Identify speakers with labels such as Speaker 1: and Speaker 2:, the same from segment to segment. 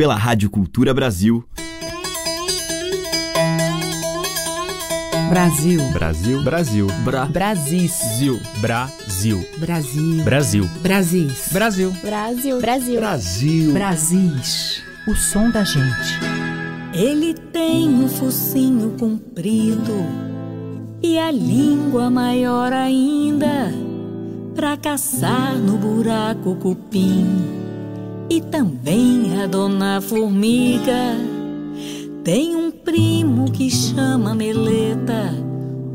Speaker 1: pela Rádio Cultura Brasil.
Speaker 2: Brasil.
Speaker 3: Brasil. Brasil.
Speaker 2: Bra. Brasis.
Speaker 3: Brasil. Brasil.
Speaker 2: Brasil.
Speaker 3: Brasil.
Speaker 2: Brasis.
Speaker 3: Brasil.
Speaker 4: Brasil. Brasil.
Speaker 5: Brasil.
Speaker 2: Brasis. O som da gente.
Speaker 6: Ele tem um focinho comprido e a língua maior ainda para caçar no buraco cupim. E também a dona formiga tem um primo que chama Meleta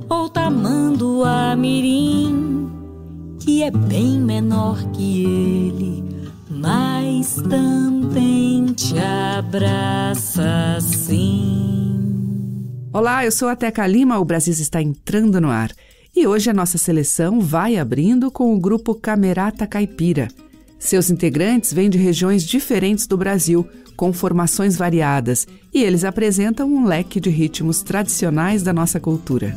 Speaker 6: ou tamanduá mirim, que é bem menor que ele, mas também te abraça assim.
Speaker 2: Olá, eu sou a Teca Lima, o Brasil está entrando no ar. E hoje a nossa seleção vai abrindo com o grupo Camerata Caipira. Seus integrantes vêm de regiões diferentes do Brasil, com formações variadas, e eles apresentam um leque de ritmos tradicionais da nossa cultura.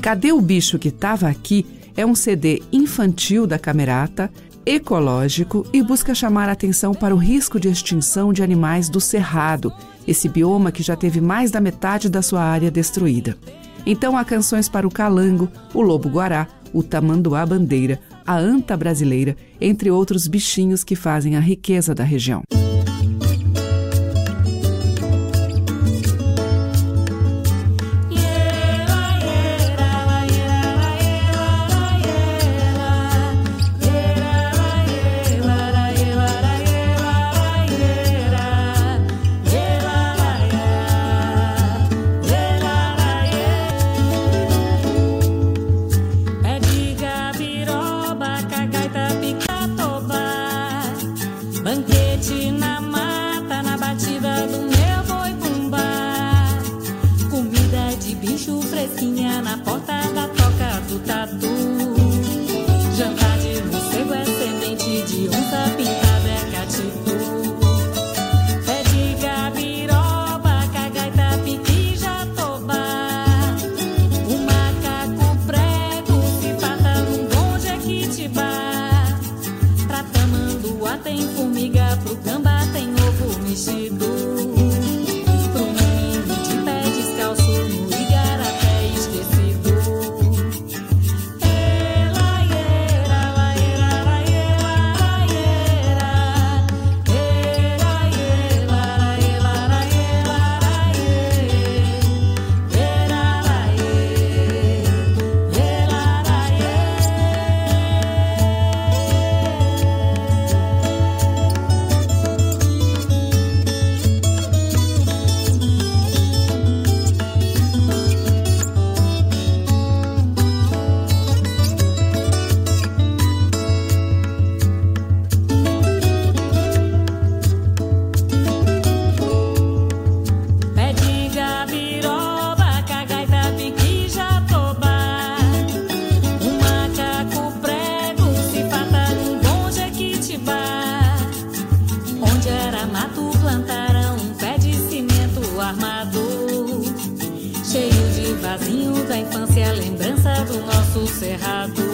Speaker 2: Cadê o Bicho que Tava Aqui é um CD infantil da Camerata, ecológico e busca chamar a atenção para o risco de extinção de animais do Cerrado, esse bioma que já teve mais da metade da sua área destruída. Então há canções para o calango, o lobo-guará, o tamanduá bandeira, a anta brasileira, entre outros bichinhos que fazem a riqueza da região.
Speaker 7: carinho da infância, lembrança do nosso cerrado.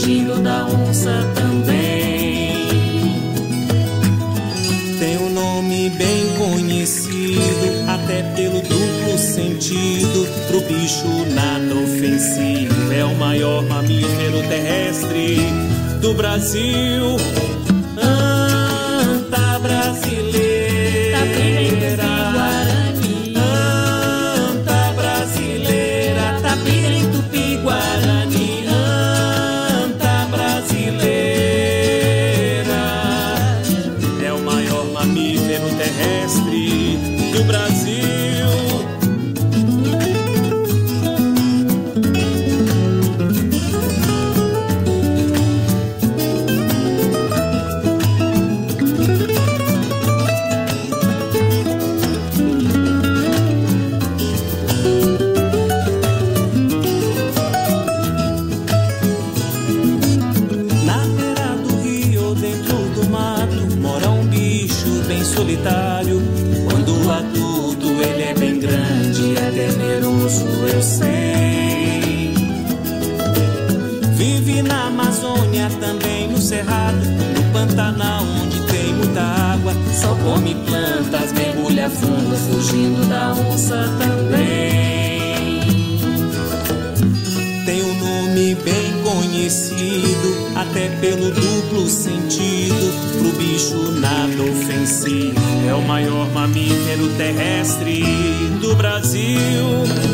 Speaker 7: Fugindo da onça também. Tem um nome bem conhecido, até pelo duplo sentido. Pro bicho nada ofensivo, é o maior mamífero terrestre do Brasil. Até pelo duplo sentido. Pro bicho nada ofensivo, é o maior mamífero terrestre do Brasil.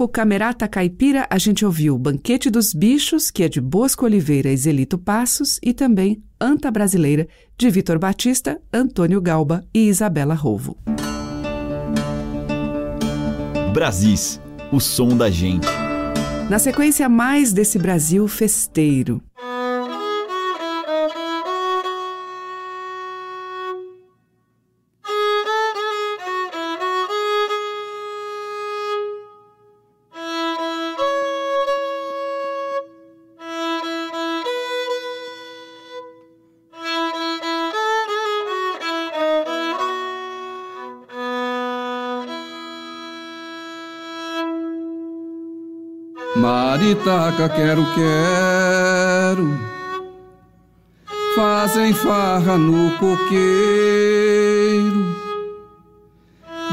Speaker 8: Grupo Camerata Caipira, a gente ouviu Banquete dos Bichos, que é de Bosco Oliveira e Zelito Passos, e também Anta Brasileira, de Vitor Batista, Antônio Galba e Isabela Rovo.
Speaker 1: Brasis, o som da gente.
Speaker 8: Na sequência, mais desse Brasil festeiro.
Speaker 9: Maritaca, quero, quero. Fazem farra no coqueiro.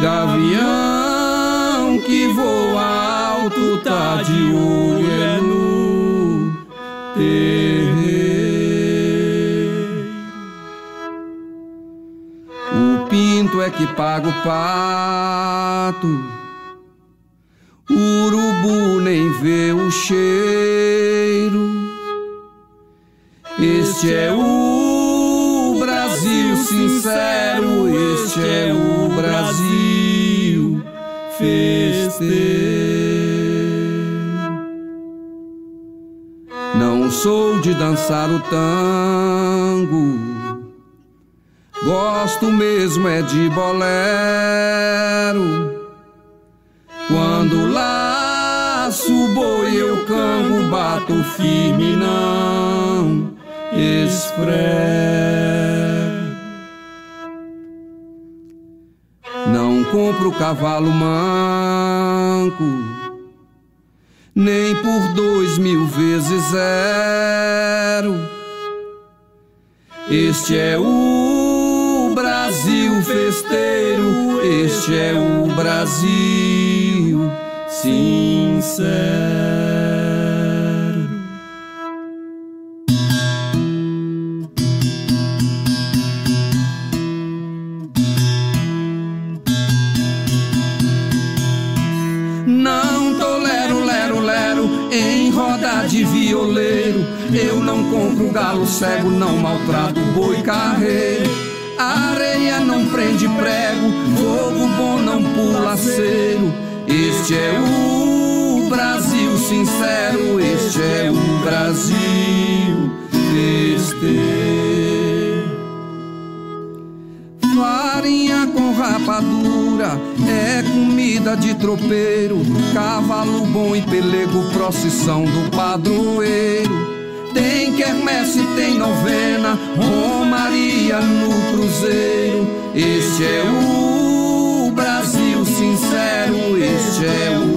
Speaker 9: Gavião que voa alto, tá de olho é no terreiro. O pinto é que paga o pato. O urubu nem vê o cheiro. Este é o Brasil sincero, este é o Brasil festeiro. Não sou de dançar o tango, gosto mesmo é de bolero. Quando laço o boi eu cango, bato firme não esfrego. Não compro cavalo manco, nem por dois mil vezes zero. Este é o Brasil festeiro, este é o Brasil sincero. Não tolero, lero, lero em roda de violeiro. Eu não compro galo cego, não maltrato boi carreiro. Areia não prende prego, fogo bom não pula cero. Este é o Brasil sincero, este é o Brasil festeiro. Farinha com rapadura é comida de tropeiro. Cavalo bom e pelego, procissão do padroeiro. Tem quermesse, tem novena, Romaria no cruzeiro. Este é o Brasil sincero, este é o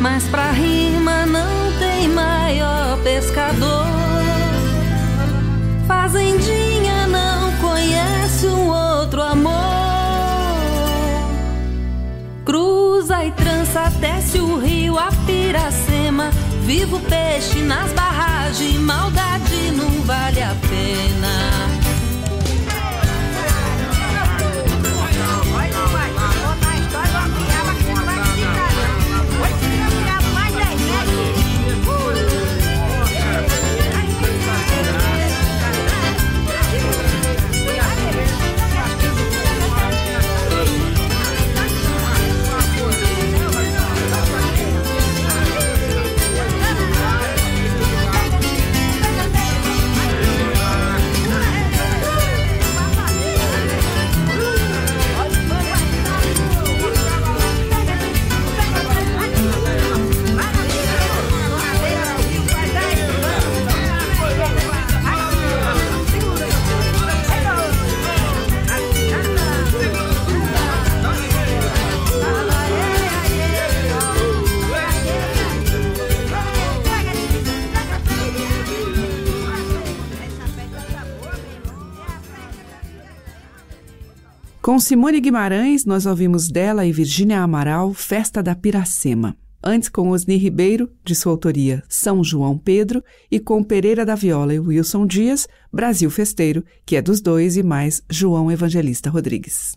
Speaker 10: Mas pra rima não tem maior pescador. Fazendinha não conhece um outro amor. Cruza e trança, desce o rio, a piracema. Vivo peixe nas barragens, maldade não vale a pena.
Speaker 8: Com Simone Guimarães, nós ouvimos dela e Virgínia Amaral, Festa da Piracema. Antes, com Osni Ribeiro, de sua autoria São João Pedro, e com Pereira da Viola e Wilson Dias, Brasil Festeiro, que é dos dois, e mais João Evangelista Rodrigues.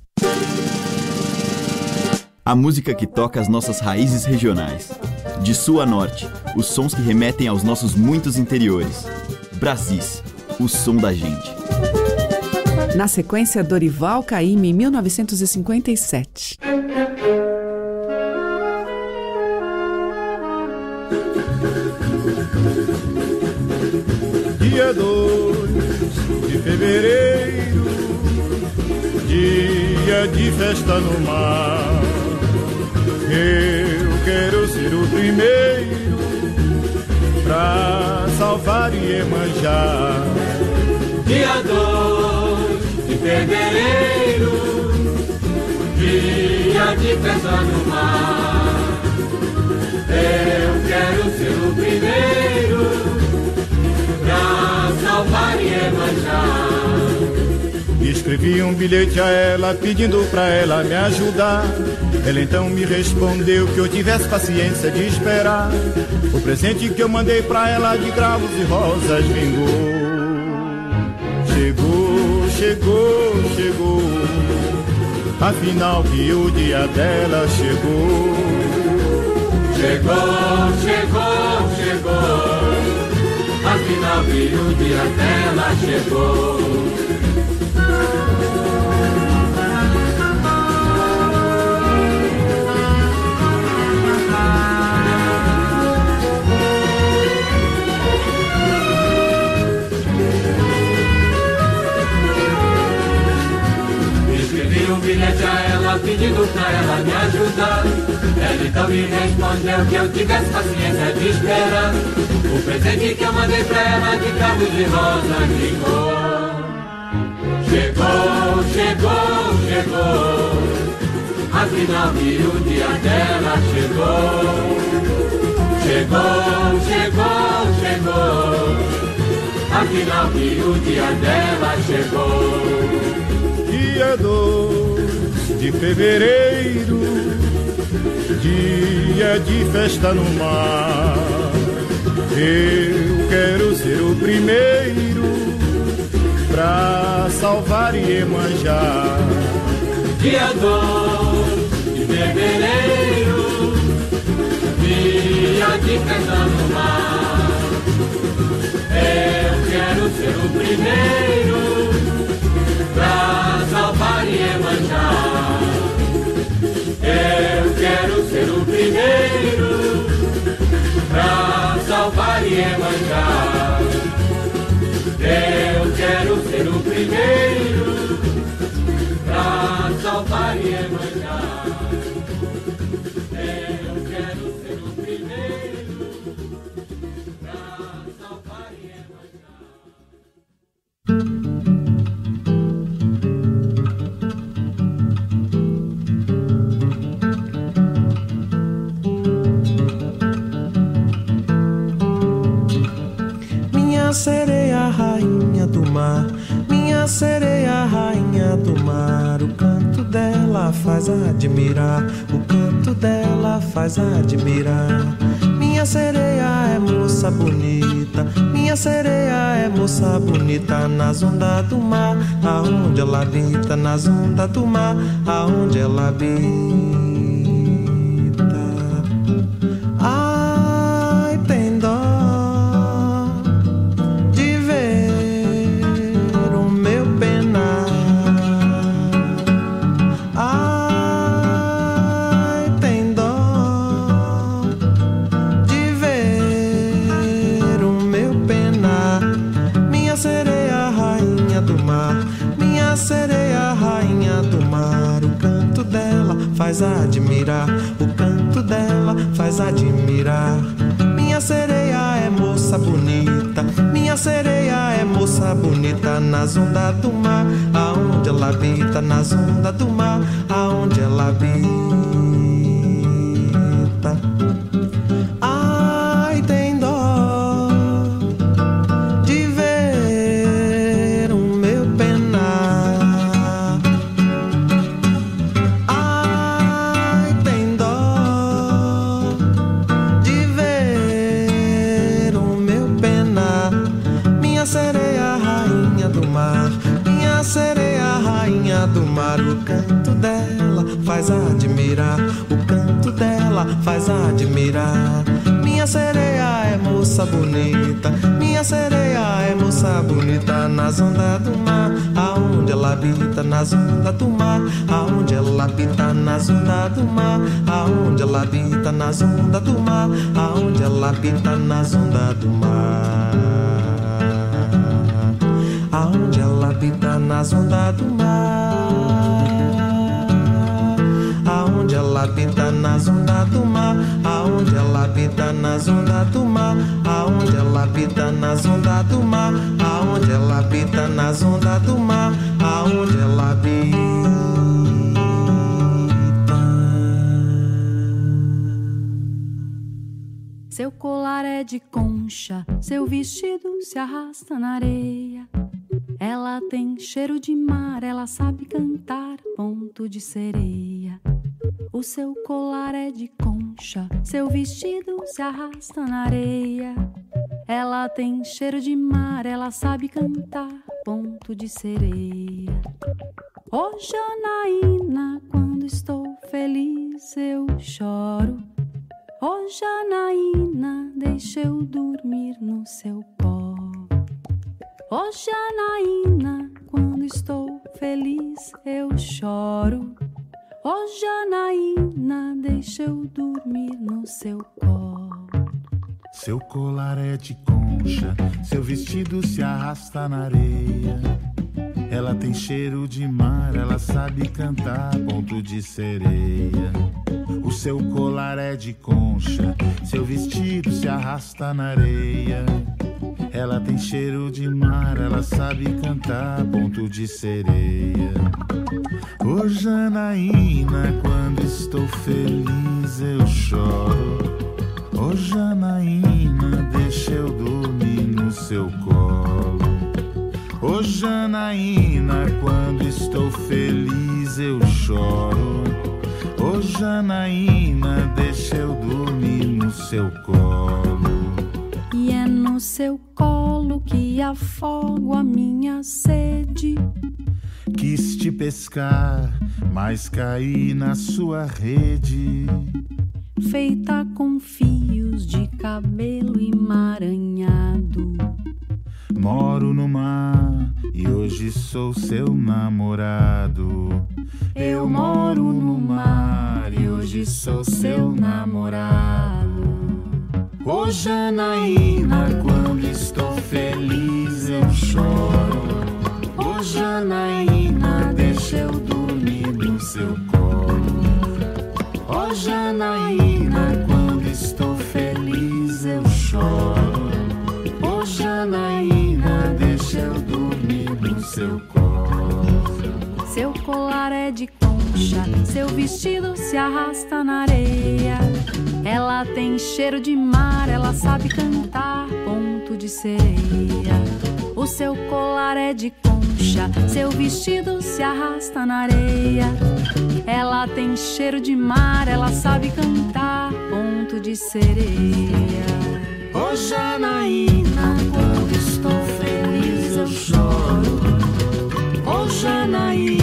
Speaker 1: A música que toca as nossas raízes regionais. De sul a norte, os sons que remetem aos nossos muitos interiores. Brasis, o som da gente.
Speaker 8: Na sequência, Dorival Caymmi, 1957.
Speaker 11: Dia 2 de fevereiro, dia de festa no mar. Eu quero ser o primeiro pra salvar e manjar.
Speaker 12: De festa no mar. Eu quero ser o primeiro pra salvar e manjar.
Speaker 11: Escrevi um bilhete a ela pedindo pra ela me ajudar. Ela então me respondeu que eu tivesse paciência de esperar. O presente que eu mandei pra ela de cravos e rosas vingou. Chegou chegou, chegou. Afinal que o dia dela chegou.
Speaker 12: Chegou, chegou, chegou. Afinal que o dia dela chegou. Bilhete a ela pedindo pra ela me ajudar. Ela então me respondeu que eu tivesse paciência de esperar. O presente que eu mandei pra ela de cabos de rosa ligou. Chegou, chegou, chegou. Afinal que o dia dela chegou. Chegou, chegou, chegou. Afinal que o dia dela chegou.
Speaker 11: Dia 2 de fevereiro, dia de festa no mar. Eu quero ser o primeiro pra salvar e manjar.
Speaker 12: Dia 2 de fevereiro, dia de festa no mar. Eu quero ser o primeiro salvar e manjar. Eu quero ser o primeiro pra salvar e manjar. Eu quero ser o primeiro pra salvar e manjar.
Speaker 13: Sereia, rainha do mar. Minha sereia, rainha do mar. O canto dela faz admirar. O canto dela faz admirar. Minha sereia é moça bonita. Minha sereia é moça bonita. Nas ondas do mar, aonde ela habita. Nas ondas do mar, aonde ela habita. Nas ondas do mar, aonde ela habita. Nas ondas do mar, aonde ela habita. Aonde ela habita. Nas ondas do mar, aonde ela habita. Nas ondas do mar, aonde ela habita. Nas ondas do mar, aonde ela habita. Nas ondas do mar. Aonde ela habita nas ondas do mar. Aonde ela habita nas ondas do mar. Aonde ela habita nas ondas do mar. Aonde ela habita nas ondas do mar. Aonde ela habita nas ondas do mar. Ela habita.
Speaker 14: Seu colar é de concha, seu vestido se arrasta na areia. Ela tem cheiro de mar, ela sabe cantar ponto de sereia. O seu colar é de concha, seu vestido se arrasta na areia. Ela tem cheiro de mar, ela sabe cantar ponto de sereia. Ô Janaína, quando estou feliz eu choro. Ô Janaína, deixa eu dormir no seu colo. Ô Janaína, quando estou feliz eu choro. Ô Janaína, deixa eu dormir no seu colo.
Speaker 15: Seu colar é de concha, seu vestido se arrasta na areia. Ela tem cheiro de mar, ela sabe cantar ponto de sereia. O seu colar é de concha, seu vestido se arrasta na areia. Ela tem cheiro de mar, ela sabe cantar ponto de sereia. Ô Janaína, quando estou feliz eu choro. Ô Janaína, deixa eu dormir no seu colo. Ô Janaína, quando estou feliz eu choro. Ô Janaína, deixa eu dormir no seu colo.
Speaker 14: E é no seu colo que afogo a minha sede.
Speaker 15: Quis te pescar, mas caí na sua rede.
Speaker 14: Feita com de cabelo emaranhado.
Speaker 15: Moro no mar e hoje sou seu namorado.
Speaker 14: Eu moro no mar e hoje sou seu namorado.
Speaker 15: Ô Janaína, quando estou feliz eu choro. Ô Janaína, deixa eu dormir no seu colo. Ô Janaína, Ô Janaína, deixa eu dormir no seu colo.
Speaker 14: Seu colar é de concha, seu vestido se arrasta na areia. Ela tem cheiro de mar, ela sabe cantar ponto de sereia. O seu colar é de concha, seu vestido se arrasta na areia. Ela tem cheiro de mar, ela sabe cantar ponto de sereia.
Speaker 15: Ô Janaína, quando estou feliz eu choro. Ô Janaína,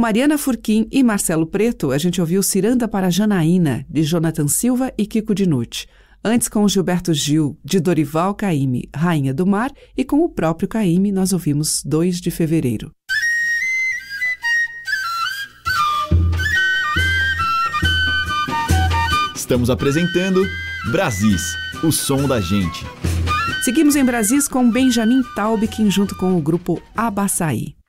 Speaker 15: Mariana Furquim e Marcelo Preto, a gente ouviu Ciranda para Janaína, de Jonathan Silva e Kiko Dinucci. Antes, com Gilberto Gil, de Dorival Caymmi, Rainha do Mar, e com o próprio Caymmi, nós ouvimos 2 de fevereiro.
Speaker 14: Estamos apresentando Brasis,
Speaker 15: o som da gente. Seguimos em Brasis com Benjamin Taubkin junto com o grupo Abaçaí.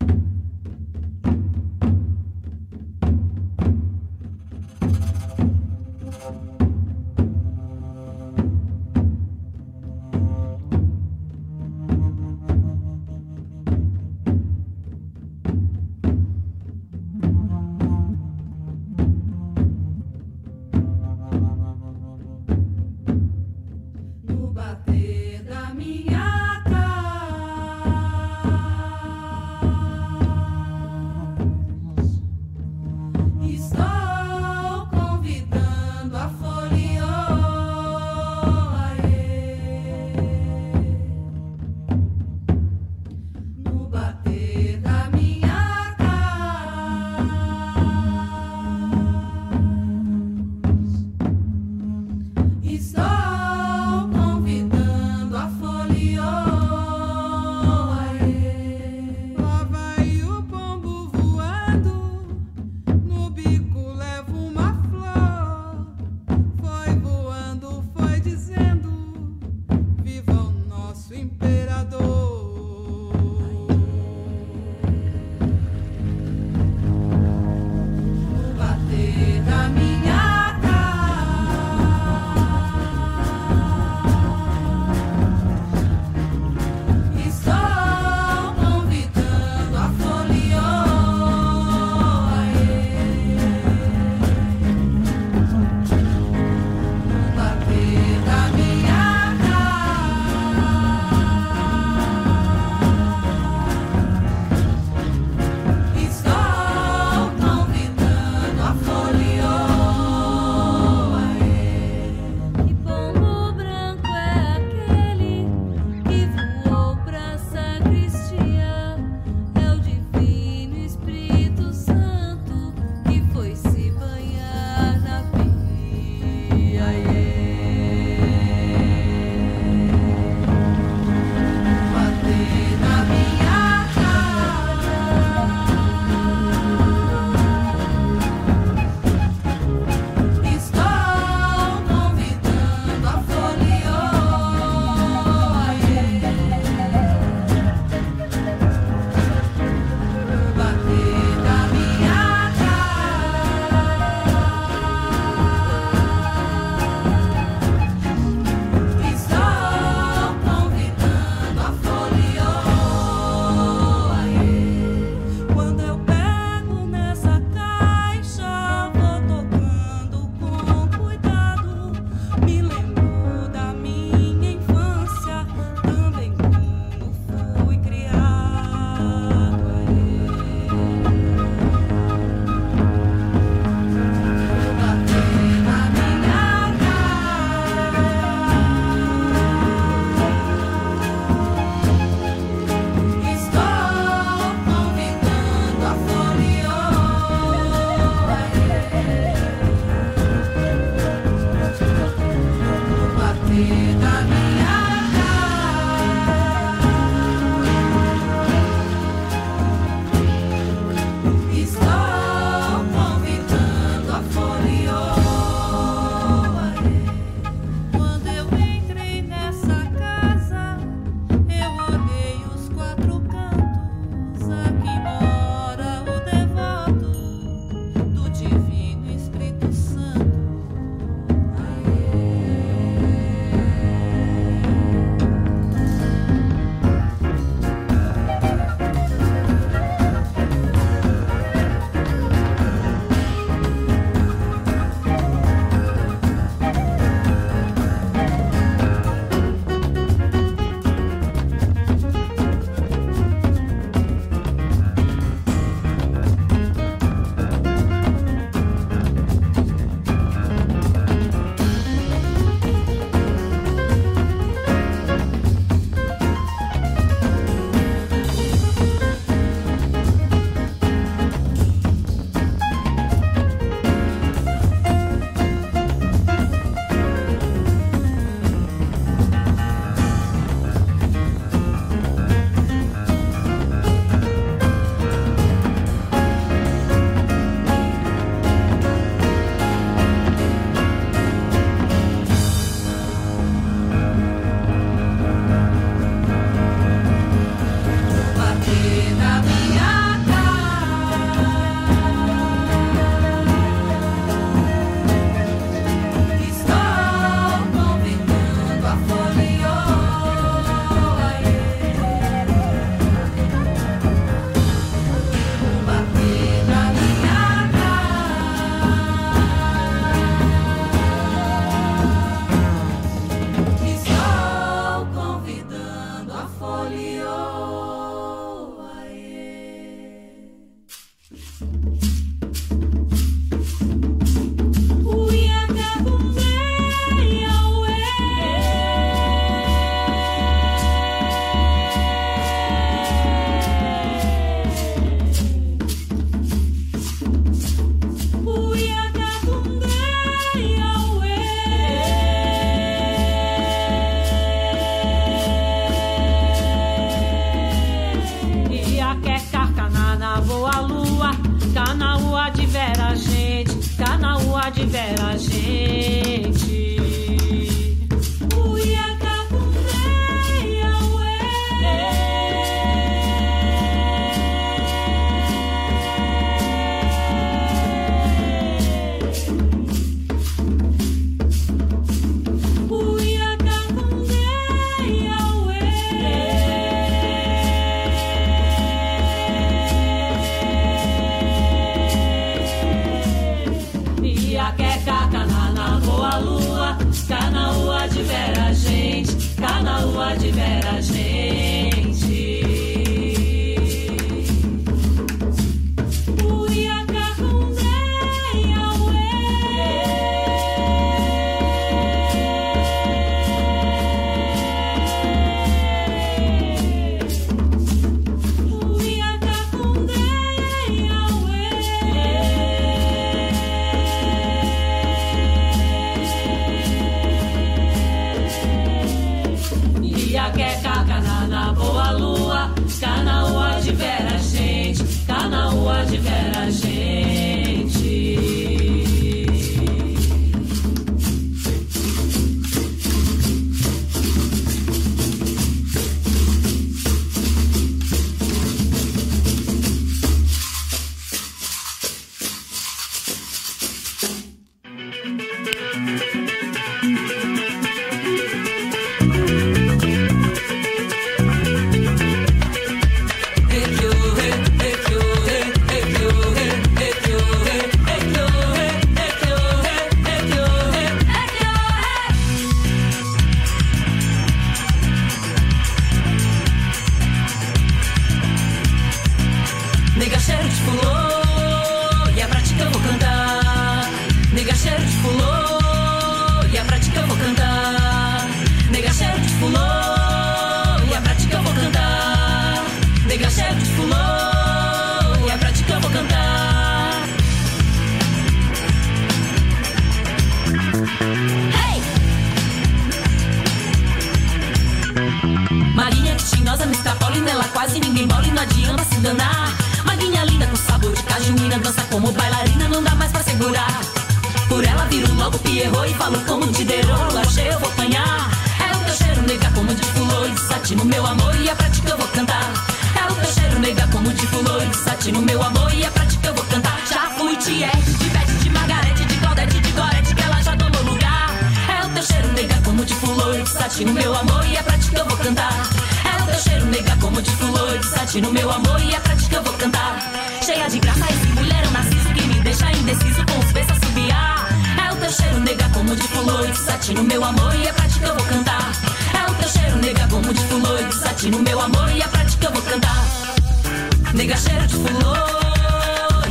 Speaker 15: Nega cheiro de fulô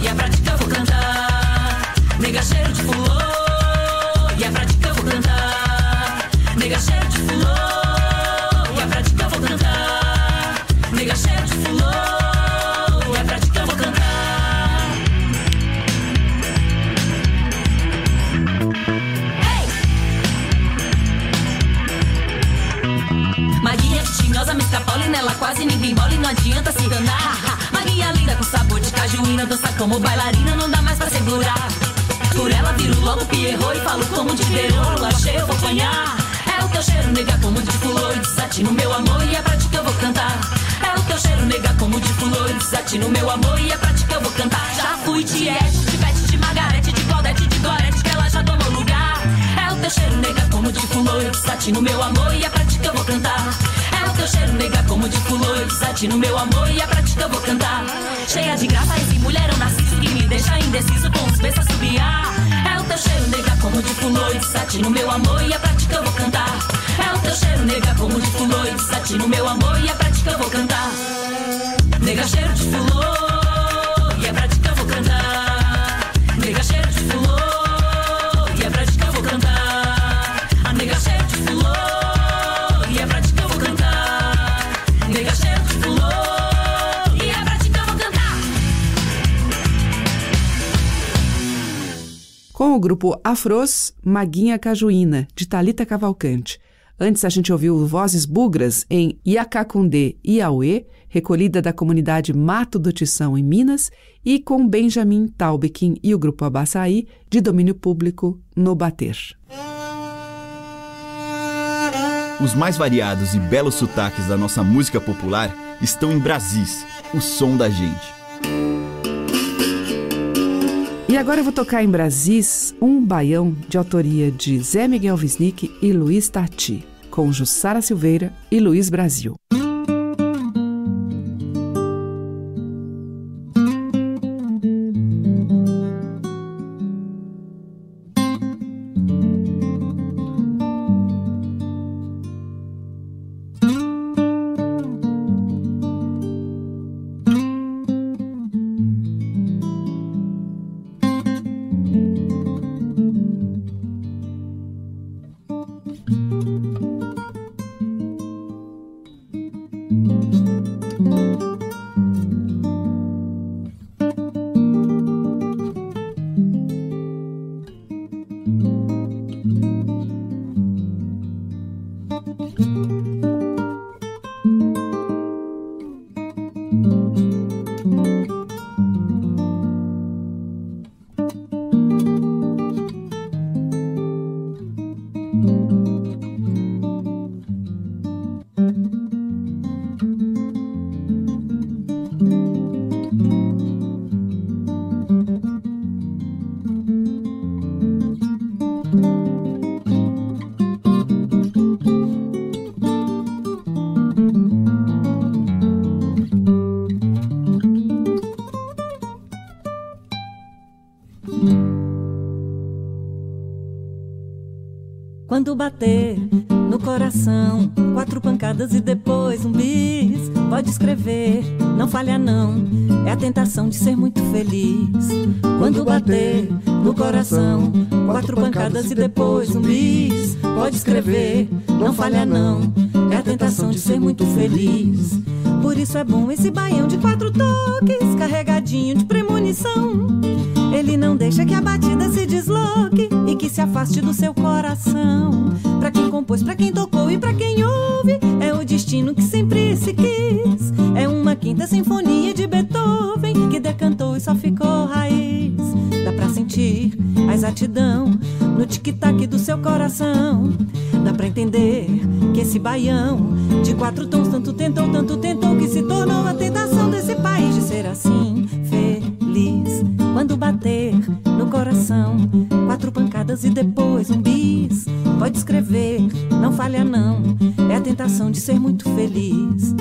Speaker 15: e a prática eu vou cantar. Nega cheiro de fulô e a prática eu vou cantar. Nega cheiro de fulô e a prática eu vou cantar. Nega cheiro de fulô e a prática eu vou cantar. Hey! Maria tinhosa me escapole nela quase ninguém bola e não adianta
Speaker 16: se danar Menina dança como bailarina, não dá mais pra segurar. Por ela viro logo Pierrot e falo como de Verolo, achei
Speaker 15: eu vou apanhar. É
Speaker 8: o teu cheiro, nega, como de fulor, desatino meu amor e é pra ti que eu vou cantar. É o teu cheiro, nega, como de fulor, desatino meu amor e é pra ti que eu vou cantar. Já fui de Ed, de Betty, de Margarete, de Claudete, de Gorete, que ela já tomou lugar. É o teu cheiro, nega, como de fulor,
Speaker 1: desatino meu amor e é pra ti que eu vou cantar. É o teu cheiro, nega,
Speaker 8: como de fulô Eu desatino meu amor
Speaker 16: e é a prática eu vou cantar. Cheia de graça, esse eu nasci, Que me deixa indeciso
Speaker 8: com os beijos a subiar É o teu cheiro,
Speaker 17: nega, como de fulô Eu desatino meu amor e é
Speaker 18: a prática eu vou cantar. É o teu cheiro, nega, como de fulô Eu desatino meu amor e é a prática
Speaker 16: eu vou cantar. Nega, cheiro de fulô o grupo Afros Maguinha Cajuína, de Talita Cavalcante.
Speaker 8: Antes a gente ouviu Vozes Bugras em Iacacundê, Iauê, recolhida da comunidade Mato do Tição, em Minas, e com Benjamin Taubekin e o grupo Abaçaí, de domínio público, no Bater.
Speaker 1: Os mais variados e belos sotaques da nossa música popular estão em Brasis, o som da gente.
Speaker 8: E agora eu vou tocar em Brasis um baião de autoria de Zé Miguel Wisnik e Luiz Tati, com Jussara Silveira e Luiz Brasil.
Speaker 17: Quando bater no coração, quatro pancadas e depois um bis. Pode escrever, não falha não. É a tentação de ser muito feliz. Quando bater no coração, quatro pancadas e depois um bis. Pode escrever, não falha não. É a tentação de ser muito feliz. Por isso é bom esse baião de quatro toques, carregadinho de premonição. Ele não deixa que a batida se desloque e que se afaste do seu coração. Pra quem compôs, pra quem tocou e pra quem ouve, é o destino que sempre se quis. É uma quinta sinfonia de Beethoven que decantou e só ficou raiz. Dá pra sentir a exatidão no tic-tac do seu coração. Dá pra entender que esse baião de quatro tons tanto tentou, tanto tentou que se tornou a tentação desse país de ser assim feliz. Quando bater no coração, quatro pancadas e depois um bis. Pode escrever, não falha não. É a tentação de ser muito feliz.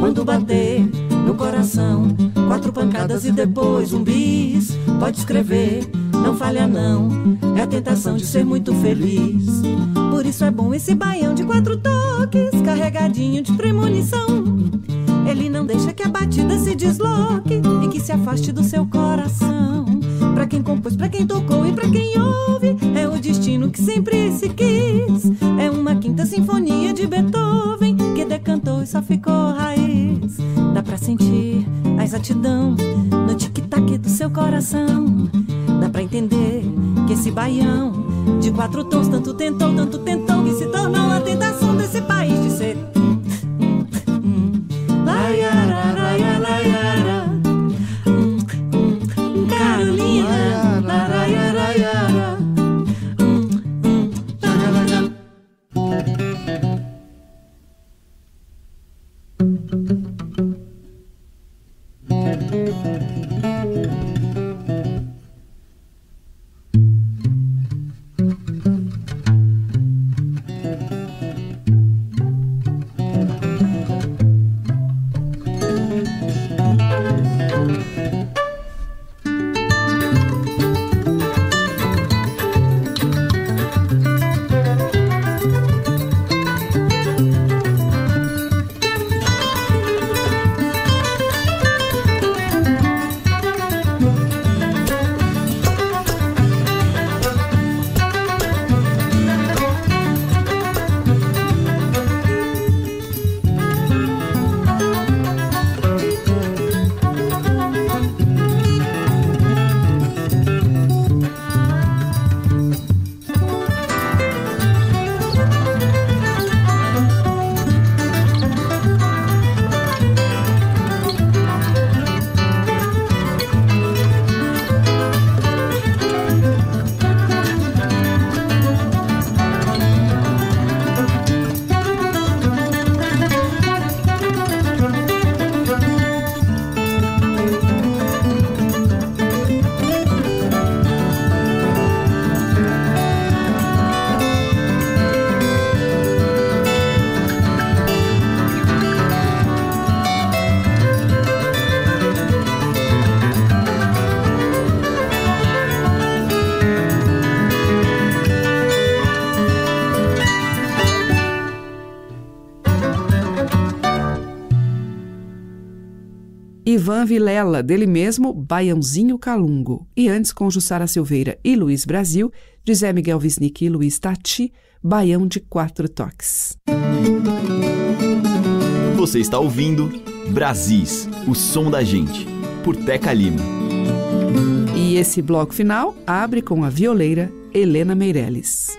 Speaker 17: Quando bater no coração, quatro pancadas e depois um bis. Pode escrever, não falha não. É a tentação de ser muito feliz. Por isso é bom esse baião de quatro toques, carregadinho de premonição. Ele não deixa que a batida se desloque e que se afaste do seu coração. Pra quem compôs, pra quem tocou e pra quem ouve, é o destino que sempre se quis. É uma quinta sinfonia de Beethoven que decantou e só ficou raiz. Dá pra sentir a exatidão no tic-tac do seu coração. Dá pra entender que esse baião de quatro tons tanto tentou, tanto tentou que se tornou a tentação desse país de ser
Speaker 8: Ivan Vilela, dele mesmo, Baiãozinho Calungo. E antes, com Jussara Silveira e Luiz Brasil, de Zé Miguel Wisnik e Luiz Tati, Baião de Quatro Toques.
Speaker 1: Você está ouvindo Brasis, o som da gente, por Teca Lima.
Speaker 8: E esse bloco final abre com a violeira Helena Meirelles.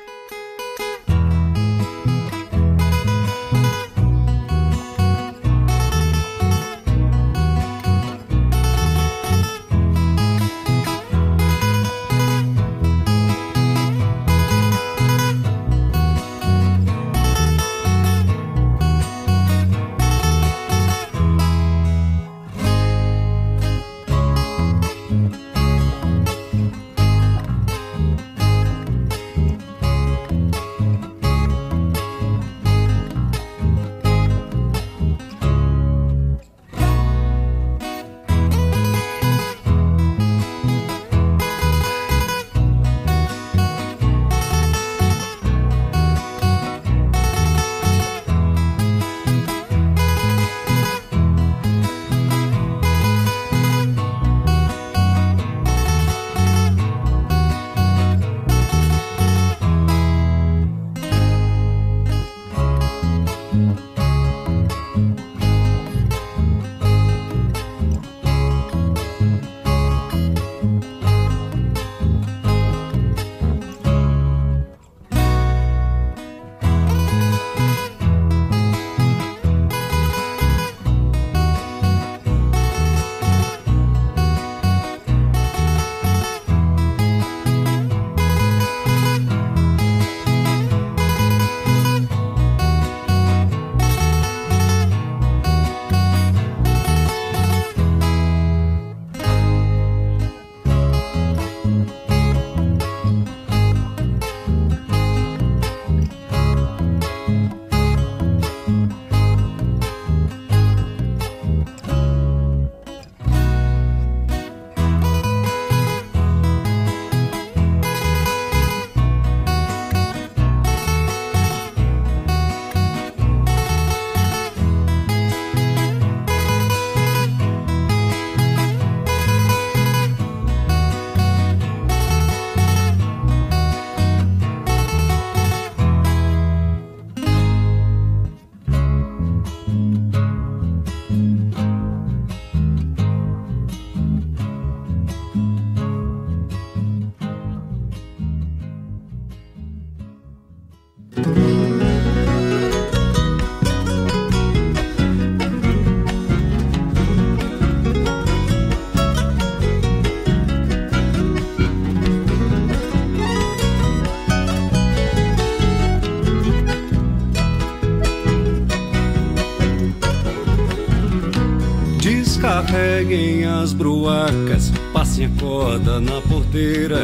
Speaker 19: Descarreguem as bruacas, passem a corda na porteira.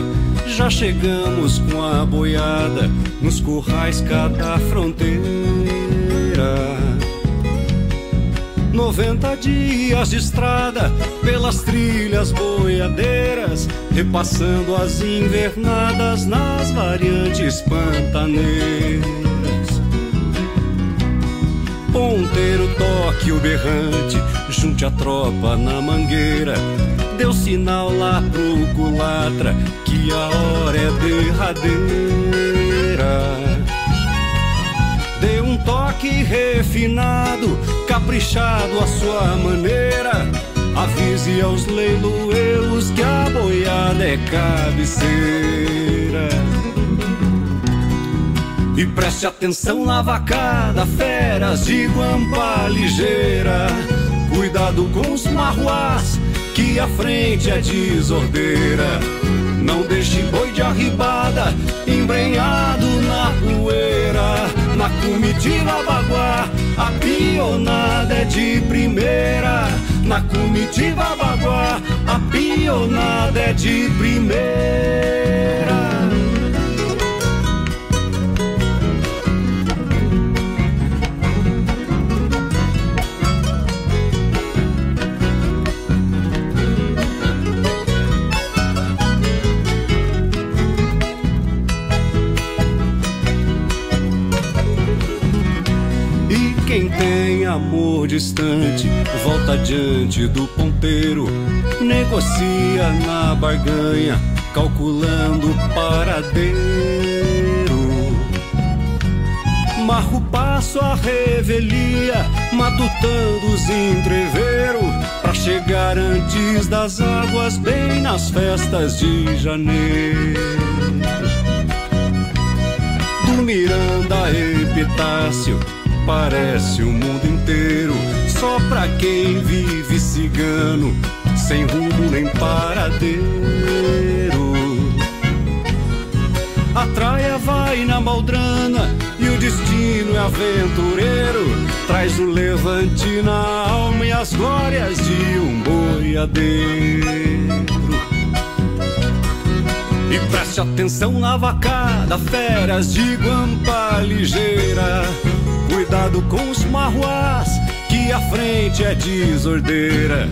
Speaker 19: Já chegamos com a boiada nos currais cada fronteira. Noventa dias de estrada pelas trilhas boiadeiras, repassando as invernadas nas variantes pantaneiras. Ponteiro toque o berrante, junte a tropa na mangueira. Deu sinal lá pro culatra que a hora é derradeira. Dê um toque refinado, caprichado à sua maneira. Avise aos leiloeiros que a boiada é cabeceira. E preste atenção na vacada, feras de guampa ligeira. Cuidado com os marruás, que a frente é desordeira. Não deixe boi de arribada, embrenhado na poeira. Na comitiva baguá, a pionada é de primeira. Na comitiva baguá, a pionada é de primeira. Amor distante, volta diante do ponteiro, negocia na barganha, calculando o paradeiro. Marro passo a revelia, matutando os entreveros, pra chegar antes das águas, bem nas festas de janeiro. Do Miranda Epitácio parece o mundo só pra quem vive cigano, sem rumo nem paradeiro. A traia vai na maldrana e o destino é aventureiro. Traz o levante na alma e as glórias de um boiadeiro. E preste atenção na vacada, feras de guampa ligeira. Cuidado com os marruás, que a frente é desordeira.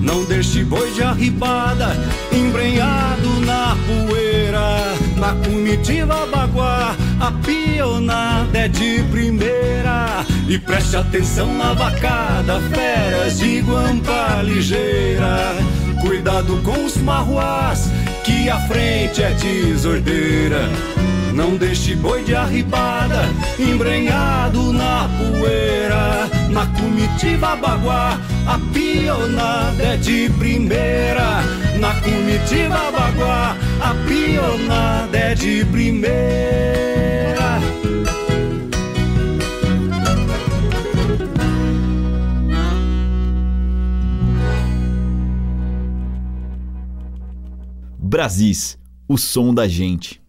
Speaker 19: Não deixe boi de arribada, embrenhado na poeira. Na comitiva baguá, a pionada é de primeira. E preste atenção na vacada, feras de guampa ligeira. Cuidado com os marruás, que a frente é desordeira. Não deixe boi de arribada, embrenhado na poeira. Na comitiva baguá, a pionada é de primeira. Na comitiva baguá, a pionada é de primeira.
Speaker 20: Brasis, o som da gente.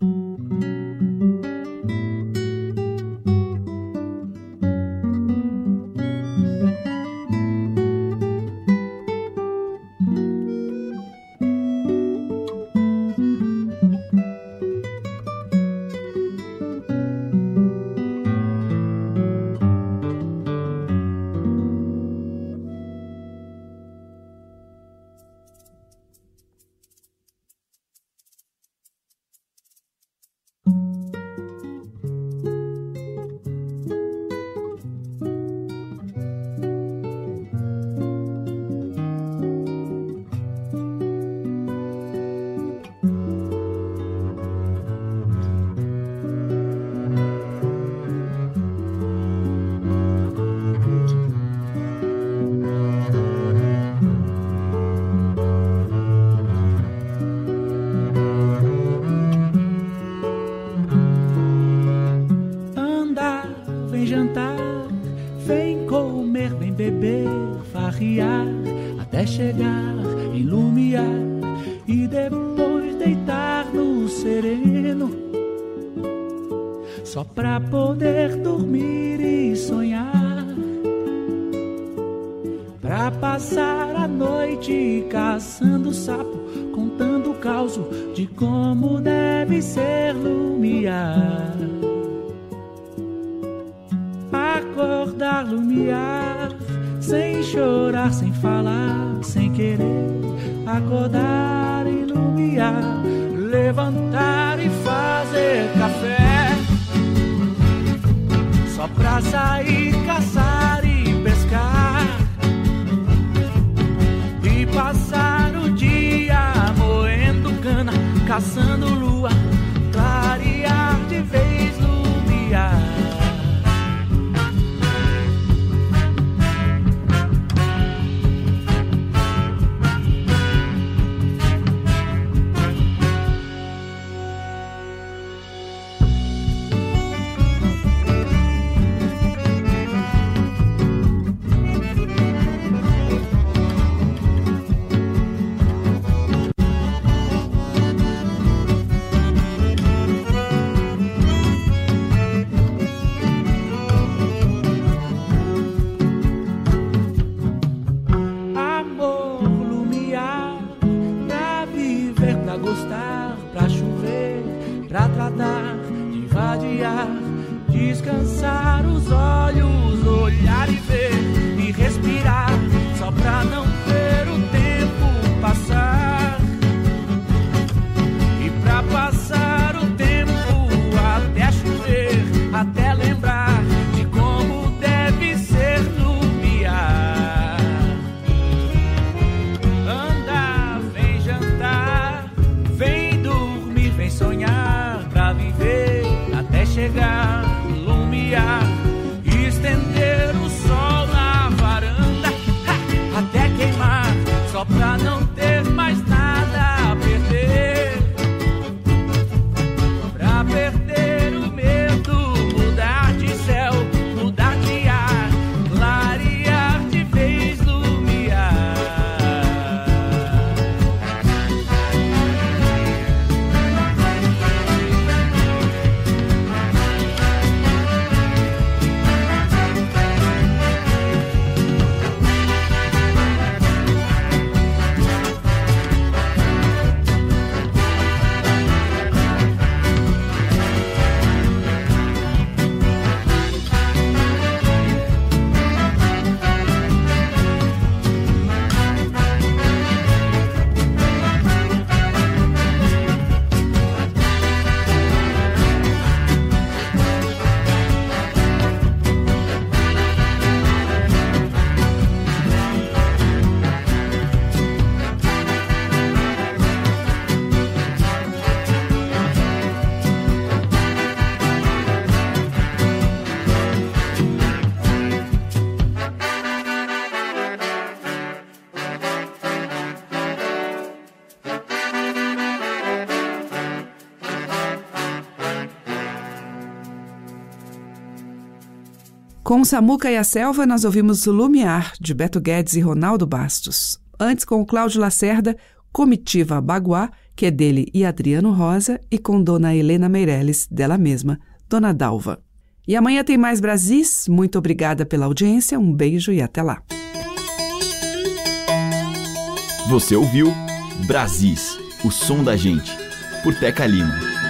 Speaker 7: Levantar e fazer café. Só pra sair, caçar e pescar. E passar o dia moendo cana, caçando
Speaker 8: Com Samuca e a Selva, nós ouvimos Lumiar, de Beto Guedes e Ronaldo Bastos. Antes, com Cláudio Lacerda, Comitiva Baguá, que é dele e Adriano Rosa, e com Dona Helena Meirelles, dela mesma, Dona Dalva. E amanhã tem mais Brasis. Muito obrigada pela audiência, um beijo e até lá.
Speaker 1: Você ouviu Brasis, o som da gente, por Teca Lima.